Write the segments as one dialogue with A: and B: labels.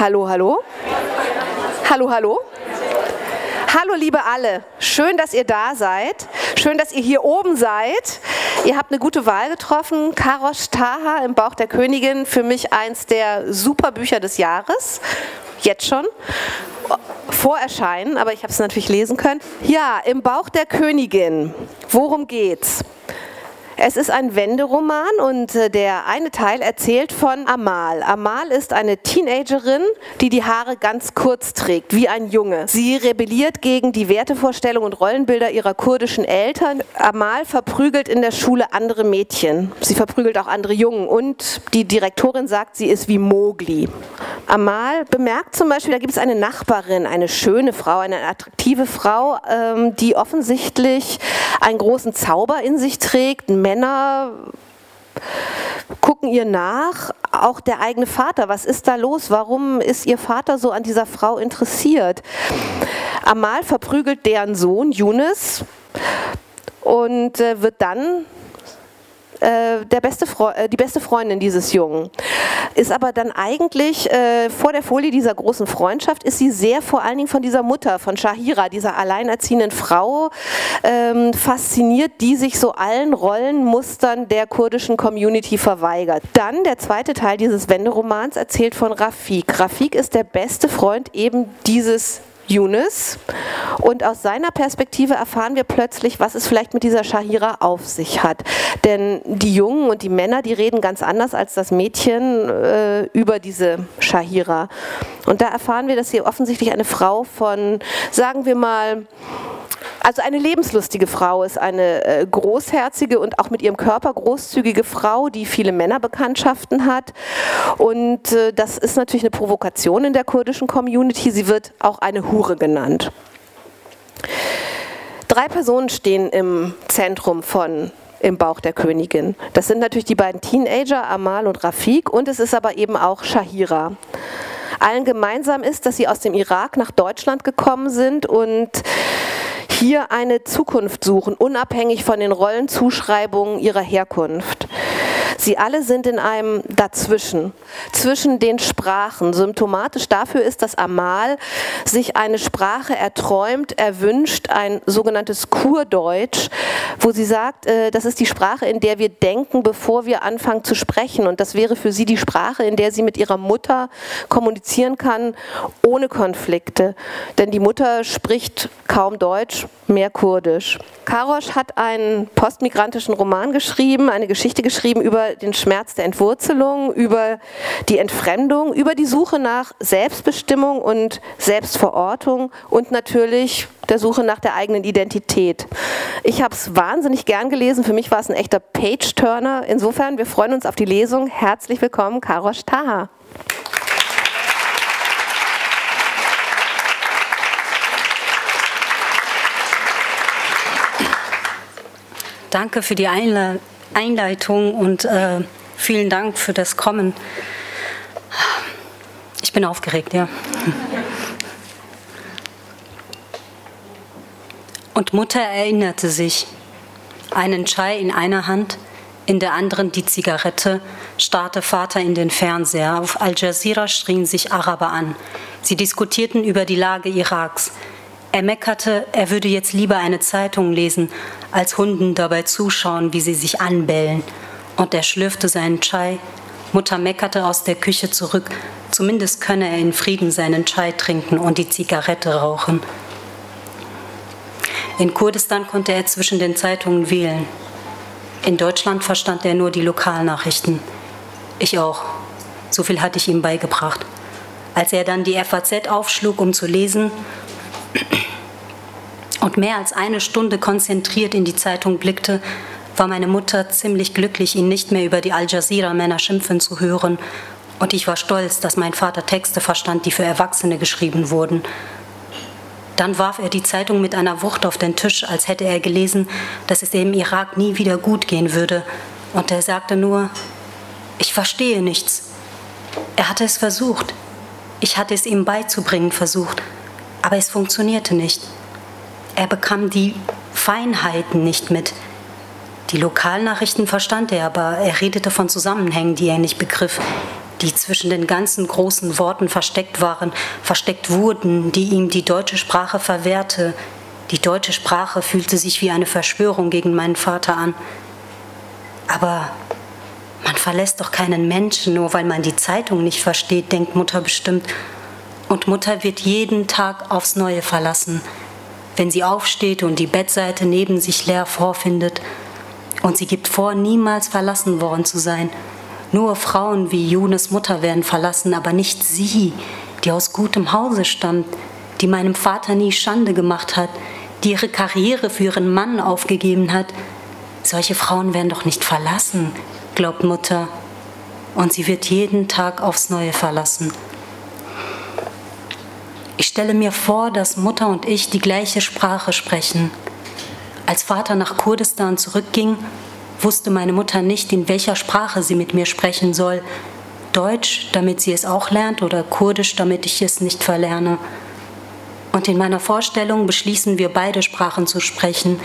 A: Hallo, hallo. Hallo, hallo. Hallo, liebe alle. Schön, dass ihr da seid. Schön, dass ihr hier oben seid. Ihr habt eine gute Wahl getroffen. Karosh Taha im Bauch der Königin. Für mich eins der super Bücher des Jahres. Jetzt schon. Vorerscheinen, aber ich habe es natürlich lesen können. Ja, im Bauch der Königin. Worum geht's? Es ist ein Wenderoman und äh, der eine Teil erzählt von Amal. Amal ist eine Teenagerin, die die Haare ganz kurz trägt, wie ein Junge. Sie rebelliert gegen die Wertevorstellungen und Rollenbilder ihrer kurdischen Eltern. Amal verprügelt in der Schule andere Mädchen. Sie verprügelt auch andere Jungen und die Direktorin sagt, sie ist wie Mogli. Amal bemerkt zum Beispiel, da gibt es eine Nachbarin, eine schöne Frau, eine attraktive Frau, ähm, die offensichtlich einen großen Zauber in sich trägt, Männer gucken ihr nach, auch der eigene Vater. Was ist da los? Warum ist ihr Vater so an dieser Frau interessiert? Amal verprügelt deren Sohn Yunus und äh, wird dann äh, der beste äh, die beste Freundin dieses Jungen. Ist aber dann eigentlich äh, vor der Folie dieser großen Freundschaft, ist sie sehr vor allen Dingen von dieser Mutter, von Shahira, dieser alleinerziehenden Frau, ähm, fasziniert, die sich so allen Rollenmustern der kurdischen Community verweigert. Dann der zweite Teil dieses Wenderomans erzählt von Rafik. Rafik ist der beste Freund eben dieses Yunus. Und aus seiner Perspektive erfahren wir plötzlich, was es vielleicht mit dieser Shahira auf sich hat. Denn die Jungen und die Männer, die reden ganz anders als das Mädchen äh, über diese Shahira. Und da erfahren wir, dass sie offensichtlich eine Frau von, sagen wir mal, also eine lebenslustige Frau ist eine äh, großherzige und auch mit ihrem Körper großzügige Frau, die viele Männerbekanntschaften hat. Und äh, das ist natürlich eine Provokation in der kurdischen Community. Sie wird auch eine Hure genannt. Drei Personen stehen im Zentrum von im Bauch der Königin. Das sind natürlich die beiden Teenager, Amal und Rafik, und es ist aber eben auch Shahira. Allen gemeinsam ist, dass sie aus dem Irak nach Deutschland gekommen sind und hier eine Zukunft suchen, unabhängig von den Rollenzuschreibungen ihrer Herkunft. Sie alle sind in einem Dazwischen, zwischen den Sprachen. Symptomatisch dafür ist, dass Amal sich eine Sprache erträumt, erwünscht, ein sogenanntes Kurdeutsch, wo sie sagt, äh, das ist die Sprache, in der wir denken, bevor wir anfangen zu sprechen. Und das wäre für sie die Sprache, in der sie mit ihrer Mutter kommunizieren kann, ohne Konflikte. Denn die Mutter spricht kaum Deutsch, mehr Kurdisch. Karosch hat einen postmigrantischen Roman geschrieben, eine Geschichte geschrieben über den Schmerz der Entwurzelung, über die Entfremdung, über die Suche nach Selbstbestimmung und Selbstverortung und natürlich der Suche nach der eigenen Identität. Ich habe es wahnsinnig gern gelesen. Für mich war es ein echter Page-Turner. Insofern, wir freuen uns auf die Lesung. Herzlich willkommen, Karosh Taha.
B: Danke für die. Einleitung und äh, vielen Dank für das Kommen. Ich bin aufgeregt, ja. Und Mutter erinnerte sich. Einen Chai in einer Hand, in der anderen die Zigarette, starrte Vater in den Fernseher. Auf Al Jazeera schrien sich Araber an. Sie diskutierten über die Lage Iraks. Er meckerte, er würde jetzt lieber eine Zeitung lesen, als Hunden dabei zuschauen, wie sie sich anbellen. Und er schlürfte seinen Chai. Mutter meckerte aus der Küche zurück, zumindest könne er in Frieden seinen Chai trinken und die Zigarette rauchen. In Kurdistan konnte er zwischen den Zeitungen wählen. In Deutschland verstand er nur die Lokalnachrichten. Ich auch. So viel hatte ich ihm beigebracht. Als er dann die FAZ aufschlug, um zu lesen, und mehr als eine Stunde konzentriert in die Zeitung blickte, war meine Mutter ziemlich glücklich, ihn nicht mehr über die Al Jazeera-Männer schimpfen zu hören. Und ich war stolz, dass mein Vater Texte verstand, die für Erwachsene geschrieben wurden. Dann warf er die Zeitung mit einer Wucht auf den Tisch, als hätte er gelesen, dass es dem Irak nie wieder gut gehen würde. Und er sagte nur, ich verstehe nichts. Er hatte es versucht. Ich hatte es ihm beizubringen versucht. Aber es funktionierte nicht. Er bekam die Feinheiten nicht mit. Die Lokalnachrichten verstand er, aber er redete von Zusammenhängen, die er nicht begriff. die zwischen den ganzen großen Worten versteckt waren, versteckt wurden, die ihm die deutsche Sprache verwehrte. Die deutsche Sprache fühlte sich wie eine Verschwörung gegen meinen Vater an. Aber man verlässt doch keinen Menschen, nur weil man die Zeitung nicht versteht, denkt Mutter bestimmt. Und Mutter wird jeden Tag aufs Neue verlassen, wenn sie aufsteht und die Bettseite neben sich leer vorfindet. Und sie gibt vor, niemals verlassen worden zu sein. Nur Frauen wie Junes Mutter werden verlassen, aber nicht sie, die aus gutem Hause stammt, die meinem Vater nie Schande gemacht hat, die ihre Karriere für ihren Mann aufgegeben hat. Solche Frauen werden doch nicht verlassen, glaubt Mutter. Und sie wird jeden Tag aufs Neue verlassen. Ich stelle mir vor, dass Mutter und ich die gleiche Sprache sprechen. Als Vater nach Kurdistan zurückging, wusste meine Mutter nicht, in welcher Sprache sie mit mir sprechen soll. Deutsch, damit sie es auch lernt, oder Kurdisch, damit ich es nicht verlerne. Und in meiner Vorstellung beschließen wir beide Sprachen zu sprechen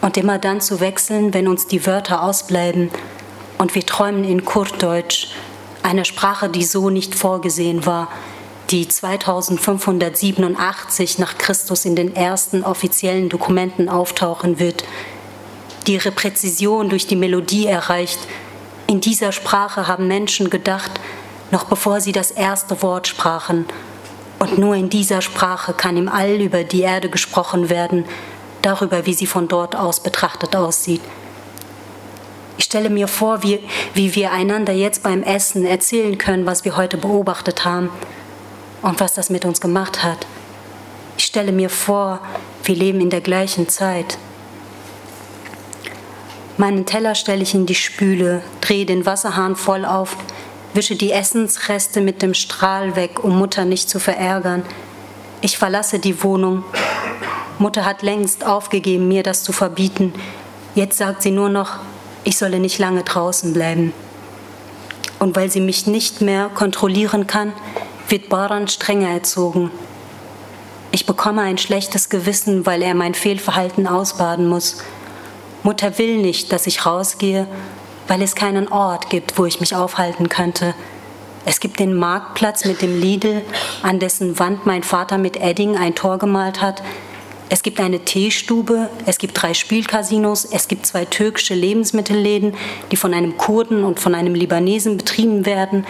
B: und immer dann zu wechseln, wenn uns die Wörter ausbleiben. Und wir träumen in Kurddeutsch, einer Sprache, die so nicht vorgesehen war, die 2587 nach Christus in den ersten offiziellen Dokumenten auftauchen wird, die ihre Präzision durch die Melodie erreicht. In dieser Sprache haben Menschen gedacht, noch bevor sie das erste Wort sprachen. Und nur in dieser Sprache kann im All über die Erde gesprochen werden, darüber, wie sie von dort aus betrachtet aussieht. Ich stelle mir vor, wie, wie wir einander jetzt beim Essen erzählen können, was wir heute beobachtet haben und was das mit uns gemacht hat. Ich stelle mir vor, wir leben in der gleichen Zeit. Meinen Teller stelle ich in die Spüle, drehe den Wasserhahn voll auf, wische die Essensreste mit dem Strahl weg, um Mutter nicht zu verärgern. Ich verlasse die Wohnung. Mutter hat längst aufgegeben, mir das zu verbieten. Jetzt sagt sie nur noch, ich solle nicht lange draußen bleiben. Und weil sie mich nicht mehr kontrollieren kann, wird Baran strenger erzogen. Ich bekomme ein schlechtes Gewissen, weil er mein Fehlverhalten ausbaden muss. Mutter will nicht, dass ich rausgehe, weil es keinen Ort gibt, wo ich mich aufhalten könnte. Es gibt den Marktplatz mit dem Lidl, an dessen Wand mein Vater mit Edding ein Tor gemalt hat. Es gibt eine Teestube, es gibt drei Spielcasinos, es gibt zwei türkische Lebensmittelläden, die von einem Kurden und von einem Libanesen betrieben werden.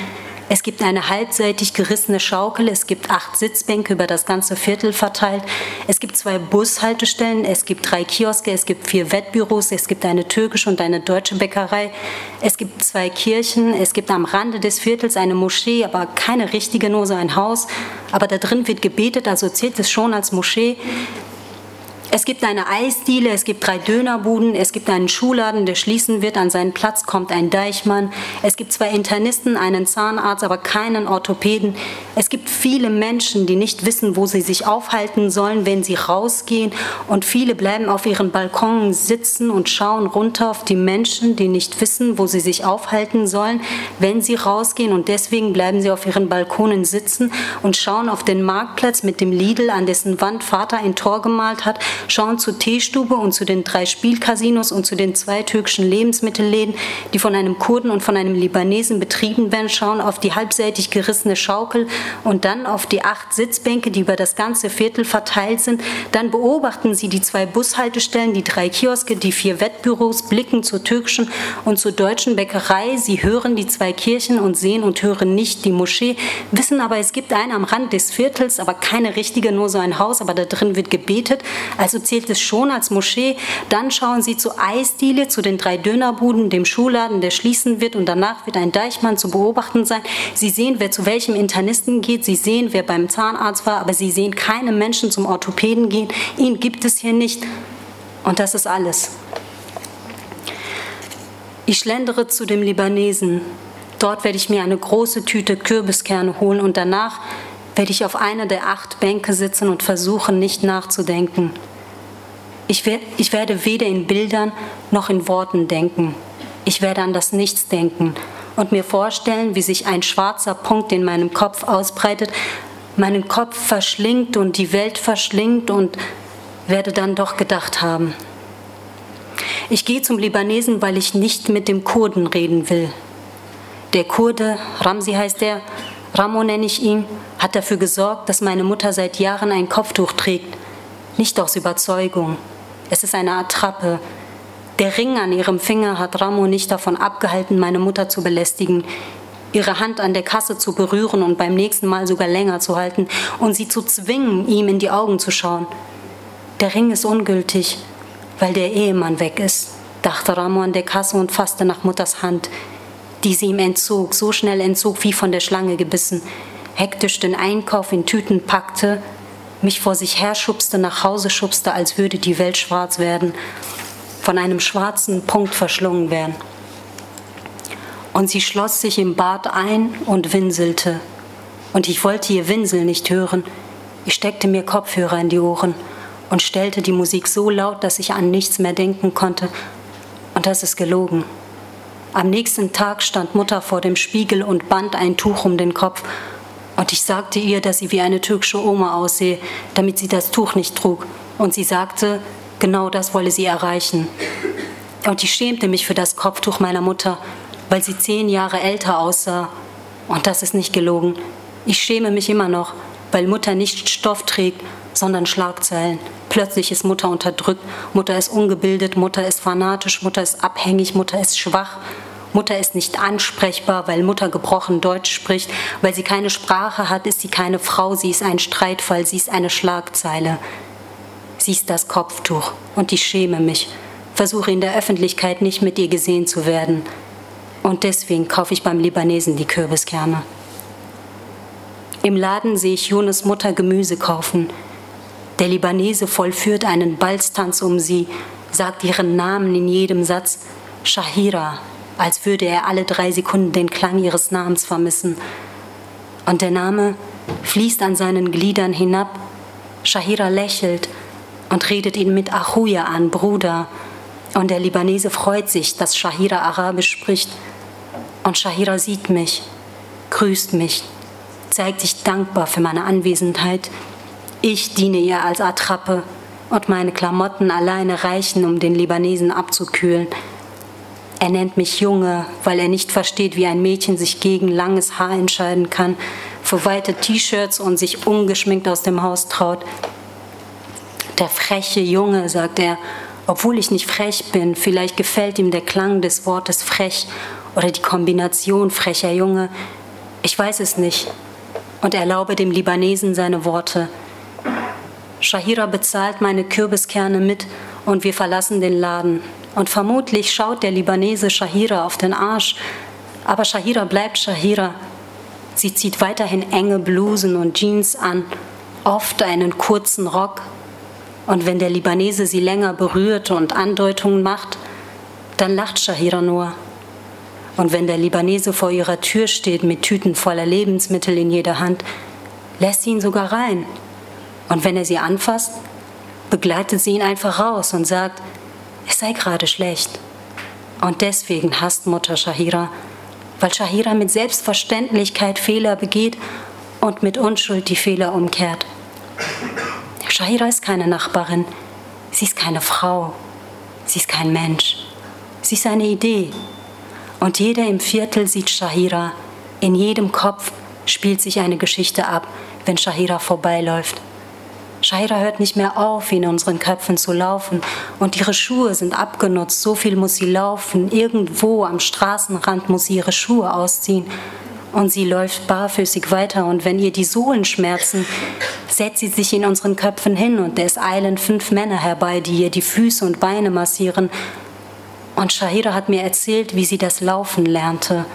B: Es gibt eine halbseitig gerissene Schaukel, es gibt acht Sitzbänke über das ganze Viertel verteilt, es gibt zwei Bushaltestellen, es gibt drei Kioske, es gibt vier Wettbüros, es gibt eine türkische und eine deutsche Bäckerei, es gibt zwei Kirchen, es gibt am Rande des Viertels eine Moschee, aber keine richtige, nur so ein Haus, aber da drin wird gebetet, also zählt es schon als Moschee. Es gibt eine Eisdiele, es gibt drei Dönerbuden, es gibt einen Schuhladen, der schließen wird. An seinen Platz kommt ein Deichmann. Es gibt zwei Internisten, einen Zahnarzt, aber keinen Orthopäden. Es gibt viele Menschen, die nicht wissen, wo sie sich aufhalten sollen, wenn sie rausgehen. Und viele bleiben auf ihren Balkonen sitzen und schauen runter auf die Menschen, die nicht wissen, wo sie sich aufhalten sollen, wenn sie rausgehen. Und deswegen bleiben sie auf ihren Balkonen sitzen und schauen auf den Marktplatz mit dem Lidl, an dessen Wand Vater ein Tor gemalt hat schauen zur Teestube und zu den drei Spielcasinos und zu den zwei türkischen Lebensmittelläden, die von einem Kurden und von einem Libanesen betrieben werden, schauen auf die halbseitig gerissene Schaukel und dann auf die acht Sitzbänke, die über das ganze Viertel verteilt sind. Dann beobachten sie die zwei Bushaltestellen, die drei Kioske, die vier Wettbüros, blicken zur türkischen und zur deutschen Bäckerei. Sie hören die zwei Kirchen und sehen und hören nicht die Moschee, wissen aber, es gibt einen am Rand des Viertels, aber keine richtige, nur so ein Haus, aber da drin wird gebetet. Also also zählt es schon als Moschee. Dann schauen Sie zur Eisdiele, zu den drei Dönerbuden, dem Schuhladen, der schließen wird und danach wird ein Deichmann zu beobachten sein. Sie sehen, wer zu welchem Internisten geht, Sie sehen, wer beim Zahnarzt war, aber Sie sehen keine Menschen zum Orthopäden gehen. Ihn gibt es hier nicht. Und das ist alles. Ich schlendere zu dem Libanesen. Dort werde ich mir eine große Tüte Kürbiskerne holen und danach werde ich auf einer der acht Bänke sitzen und versuchen, nicht nachzudenken. Ich, wer, ich werde weder in Bildern noch in Worten denken. Ich werde an das Nichts denken und mir vorstellen, wie sich ein schwarzer Punkt in meinem Kopf ausbreitet, meinen Kopf verschlingt und die Welt verschlingt und werde dann doch gedacht haben. Ich gehe zum Libanesen, weil ich nicht mit dem Kurden reden will. Der Kurde, Ramsi heißt er, Ramo nenne ich ihn, hat dafür gesorgt, dass meine Mutter seit Jahren ein Kopftuch trägt. Nicht aus Überzeugung. Es ist eine Attrappe. Der Ring an ihrem Finger hat Ramo nicht davon abgehalten, meine Mutter zu belästigen, ihre Hand an der Kasse zu berühren und beim nächsten Mal sogar länger zu halten und sie zu zwingen, ihm in die Augen zu schauen. Der Ring ist ungültig, weil der Ehemann weg ist, dachte Ramo an der Kasse und fasste nach Mutters Hand, die sie ihm entzog, so schnell entzog wie von der Schlange gebissen, hektisch den Einkauf in Tüten packte, mich vor sich her schubste, nach Hause schubste, als würde die Welt schwarz werden, von einem schwarzen Punkt verschlungen werden. Und sie schloss sich im Bad ein und winselte. Und ich wollte ihr Winsel nicht hören. Ich steckte mir Kopfhörer in die Ohren und stellte die Musik so laut, dass ich an nichts mehr denken konnte. Und das ist gelogen. Am nächsten Tag stand Mutter vor dem Spiegel und band ein Tuch um den Kopf. Und ich sagte ihr, dass sie wie eine türkische Oma aussehe, damit sie das Tuch nicht trug. Und sie sagte, genau das wolle sie erreichen. Und ich schämte mich für das Kopftuch meiner Mutter, weil sie zehn Jahre älter aussah. Und das ist nicht gelogen. Ich schäme mich immer noch, weil Mutter nicht Stoff trägt, sondern Schlagzeilen. Plötzlich ist Mutter unterdrückt, Mutter ist ungebildet, Mutter ist fanatisch, Mutter ist abhängig, Mutter ist schwach. Mutter ist nicht ansprechbar, weil Mutter gebrochen Deutsch spricht. Weil sie keine Sprache hat, ist sie keine Frau, sie ist ein Streitfall, sie ist eine Schlagzeile. Sie ist das Kopftuch und ich schäme mich, versuche in der Öffentlichkeit nicht mit ihr gesehen zu werden. Und deswegen kaufe ich beim Libanesen die Kürbiskerne. Im Laden sehe ich Jonas Mutter Gemüse kaufen. Der Libanese vollführt einen Balztanz um sie, sagt ihren Namen in jedem Satz, Shahira, als würde er alle drei Sekunden den Klang ihres Namens vermissen. Und der Name fließt an seinen Gliedern hinab. Shahira lächelt und redet ihn mit Achuya an, Bruder. Und der Libanese freut sich, dass Shahira Arabisch spricht. Und Shahira sieht mich, grüßt mich, zeigt sich dankbar für meine Anwesenheit. Ich diene ihr als Attrappe und meine Klamotten alleine reichen, um den Libanesen abzukühlen. Er nennt mich Junge, weil er nicht versteht, wie ein Mädchen sich gegen langes Haar entscheiden kann, für weite T-Shirts und sich ungeschminkt aus dem Haus traut. Der freche Junge, sagt er, obwohl ich nicht frech bin, vielleicht gefällt ihm der Klang des Wortes frech oder die Kombination frecher Junge. Ich weiß es nicht und erlaube dem Libanesen seine Worte. Shahira bezahlt meine Kürbiskerne mit und wir verlassen den Laden. Und vermutlich schaut der Libanese Shahira auf den Arsch. Aber Shahira bleibt Shahira. Sie zieht weiterhin enge Blusen und Jeans an, oft einen kurzen Rock. Und wenn der Libanese sie länger berührt und Andeutungen macht, dann lacht Shahira nur. Und wenn der Libanese vor ihrer Tür steht mit Tüten voller Lebensmittel in jeder Hand, lässt sie ihn sogar rein. Und wenn er sie anfasst, begleitet sie ihn einfach raus und sagt, es sei gerade schlecht. Und deswegen hasst Mutter Shahira, weil Shahira mit Selbstverständlichkeit Fehler begeht und mit Unschuld die Fehler umkehrt. Shahira ist keine Nachbarin, sie ist keine Frau, sie ist kein Mensch, sie ist eine Idee. Und jeder im Viertel sieht Shahira, in jedem Kopf spielt sich eine Geschichte ab, wenn Shahira vorbeiläuft. Shaira hört nicht mehr auf, in unseren Köpfen zu laufen. Und ihre Schuhe sind abgenutzt. So viel muss sie laufen. Irgendwo am Straßenrand muss sie ihre Schuhe ausziehen. Und sie läuft barfüßig weiter. Und wenn ihr die Sohlen schmerzen, setzt sie sich in unseren Köpfen hin. Und es eilen fünf Männer herbei, die ihr die Füße und Beine massieren. Und Shahira hat mir erzählt, wie sie das Laufen lernte.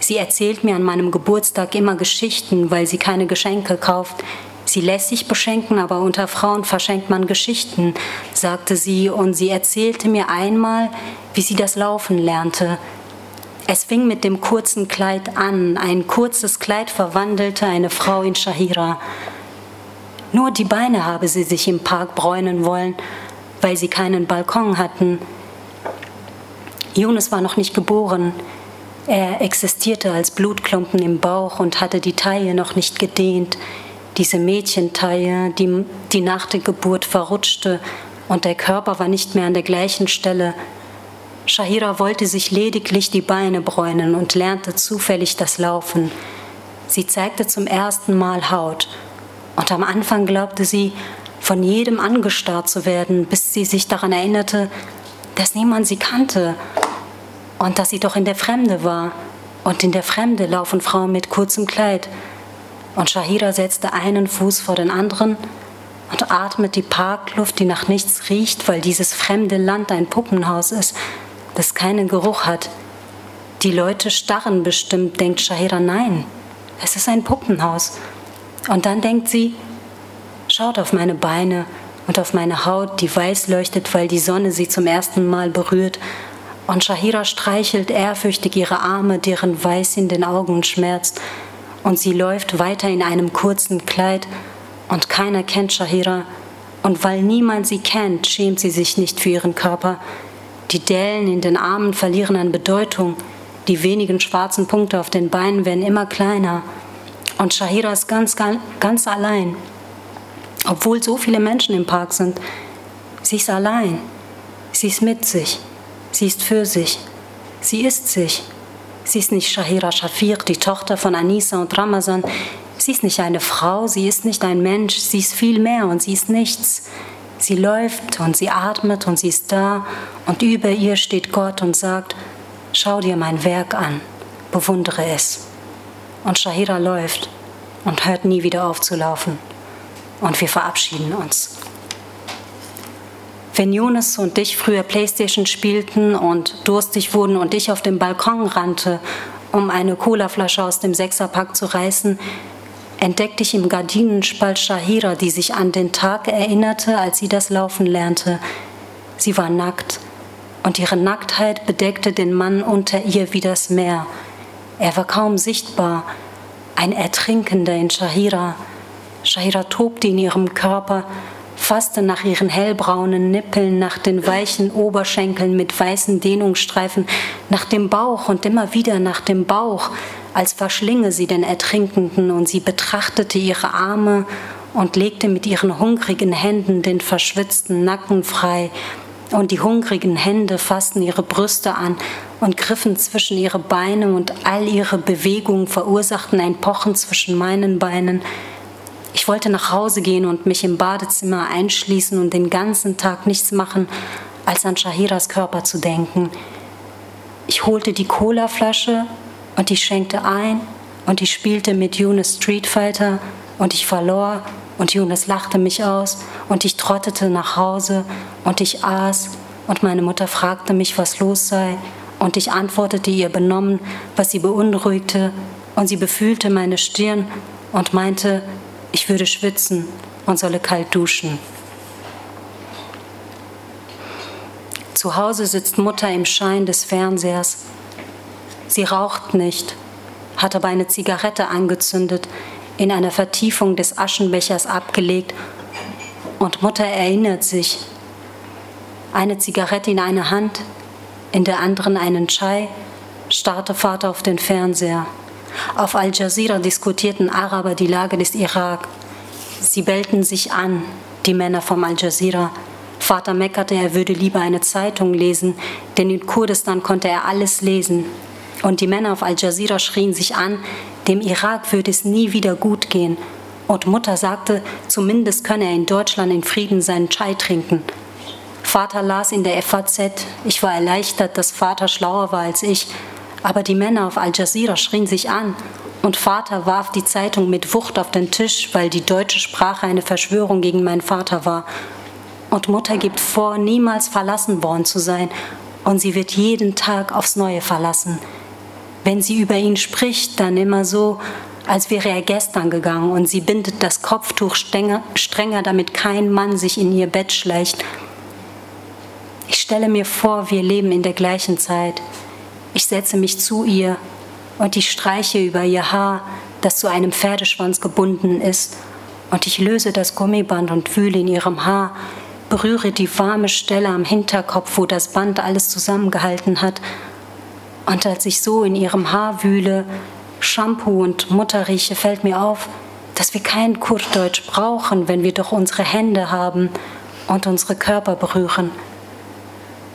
B: Sie erzählt mir an meinem Geburtstag immer Geschichten, weil sie keine Geschenke kauft. Sie lässt sich beschenken, aber unter Frauen verschenkt man Geschichten, sagte sie, und sie erzählte mir einmal, wie sie das Laufen lernte. Es fing mit dem kurzen Kleid an. Ein kurzes Kleid verwandelte eine Frau in Shahira. Nur die Beine habe sie sich im Park bräunen wollen, weil sie keinen Balkon hatten. Yunus war noch nicht geboren. Er existierte als Blutklumpen im Bauch und hatte die Taille noch nicht gedehnt diese Mädchentaille, die, die nach der Geburt verrutschte und der Körper war nicht mehr an der gleichen Stelle. Shahira wollte sich lediglich die Beine bräunen und lernte zufällig das Laufen. Sie zeigte zum ersten Mal Haut. Und am Anfang glaubte sie, von jedem angestarrt zu werden, bis sie sich daran erinnerte, dass niemand sie kannte und dass sie doch in der Fremde war. Und in der Fremde laufen Frauen mit kurzem Kleid. Und Shahira setzte einen Fuß vor den anderen und atmet die Parkluft, die nach nichts riecht, weil dieses fremde Land ein Puppenhaus ist, das keinen Geruch hat. Die Leute starren bestimmt, denkt Shahira, nein, es ist ein Puppenhaus. Und dann denkt sie, schaut auf meine Beine und auf meine Haut, die weiß leuchtet, weil die Sonne sie zum ersten Mal berührt und Shahira streichelt ehrfürchtig ihre Arme, deren Weiß in den Augen schmerzt. Und sie läuft weiter in einem kurzen Kleid und keiner kennt Shahira. Und weil niemand sie kennt, schämt sie sich nicht für ihren Körper. Die Dellen in den Armen verlieren an Bedeutung. Die wenigen schwarzen Punkte auf den Beinen werden immer kleiner. Und Shahira ist ganz, ganz, allein. Obwohl so viele Menschen im Park sind. Sie ist allein. Sie ist mit sich. Sie ist für sich. Sie ist sich. Sie ist nicht Shahira Shafir, die Tochter von Anisa und Ramazan. Sie ist nicht eine Frau, sie ist nicht ein Mensch, sie ist viel mehr und sie ist nichts. Sie läuft und sie atmet und sie ist da und über ihr steht Gott und sagt, schau dir mein Werk an, bewundere es. Und Shahira läuft und hört nie wieder auf zu laufen. Und wir verabschieden uns. Wenn Jonas und ich früher Playstation spielten und durstig wurden und ich auf dem Balkon rannte, um eine Colaflasche aus dem Sechserpack zu reißen, entdeckte ich im Gardinenspalt Shahira, die sich an den Tag erinnerte, als sie das Laufen lernte. Sie war nackt und ihre Nacktheit bedeckte den Mann unter ihr wie das Meer. Er war kaum sichtbar, ein Ertrinkender in Shahira. Shahira tobte in ihrem Körper, fasste nach ihren hellbraunen Nippeln, nach den weichen Oberschenkeln mit weißen Dehnungsstreifen, nach dem Bauch und immer wieder nach dem Bauch, als verschlinge sie den Ertrinkenden und sie betrachtete ihre Arme und legte mit ihren hungrigen Händen den verschwitzten Nacken frei, und die hungrigen Hände fassten ihre Brüste an und griffen zwischen ihre Beine und all ihre Bewegungen verursachten ein Pochen zwischen meinen Beinen, ich wollte nach Hause gehen und mich im Badezimmer einschließen und den ganzen Tag nichts machen, als an Shahiras Körper zu denken. Ich holte die Colaflasche und ich schenkte ein und ich spielte mit Yunus Street Fighter und ich verlor und Yunus lachte mich aus und ich trottete nach Hause und ich aß und meine Mutter fragte mich, was los sei und ich antwortete ihr benommen, was sie beunruhigte und sie befühlte meine Stirn und meinte, ich würde schwitzen und solle kalt duschen. Zu Hause sitzt Mutter im Schein des Fernsehers. Sie raucht nicht, hat aber eine Zigarette angezündet, in einer Vertiefung des Aschenbechers abgelegt und Mutter erinnert sich. Eine Zigarette in einer Hand, in der anderen einen Chai, starrte Vater auf den Fernseher. Auf Al Jazeera diskutierten Araber die Lage des Irak. Sie bellten sich an, die Männer vom Al Jazeera. Vater meckerte, er würde lieber eine Zeitung lesen, denn in Kurdistan konnte er alles lesen. Und die Männer auf Al Jazeera schrien sich an, dem Irak würde es nie wieder gut gehen. Und Mutter sagte, zumindest könne er in Deutschland in Frieden seinen Chai trinken. Vater las in der FAZ, ich war erleichtert, dass Vater schlauer war als ich, aber die Männer auf Al Jazeera schrien sich an und Vater warf die Zeitung mit Wucht auf den Tisch, weil die deutsche Sprache eine Verschwörung gegen meinen Vater war. Und Mutter gibt vor, niemals verlassen worden zu sein, und sie wird jeden Tag aufs Neue verlassen. Wenn sie über ihn spricht, dann immer so, als wäre er gestern gegangen, und sie bindet das Kopftuch strenger, strenger damit kein Mann sich in ihr Bett schleicht. Ich stelle mir vor, wir leben in der gleichen Zeit. Ich setze mich zu ihr und ich streiche über ihr Haar, das zu einem Pferdeschwanz gebunden ist, und ich löse das Gummiband und wühle in ihrem Haar, berühre die warme Stelle am Hinterkopf, wo das Band alles zusammengehalten hat. Und als ich so in ihrem Haar wühle, Shampoo und Mutter rieche, fällt mir auf, dass wir kein Kurddeutsch brauchen, wenn wir doch unsere Hände haben und unsere Körper berühren.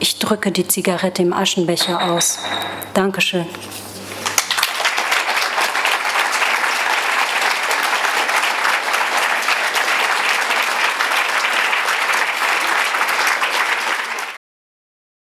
B: Ich drücke die Zigarette im Aschenbecher aus. Dankeschön.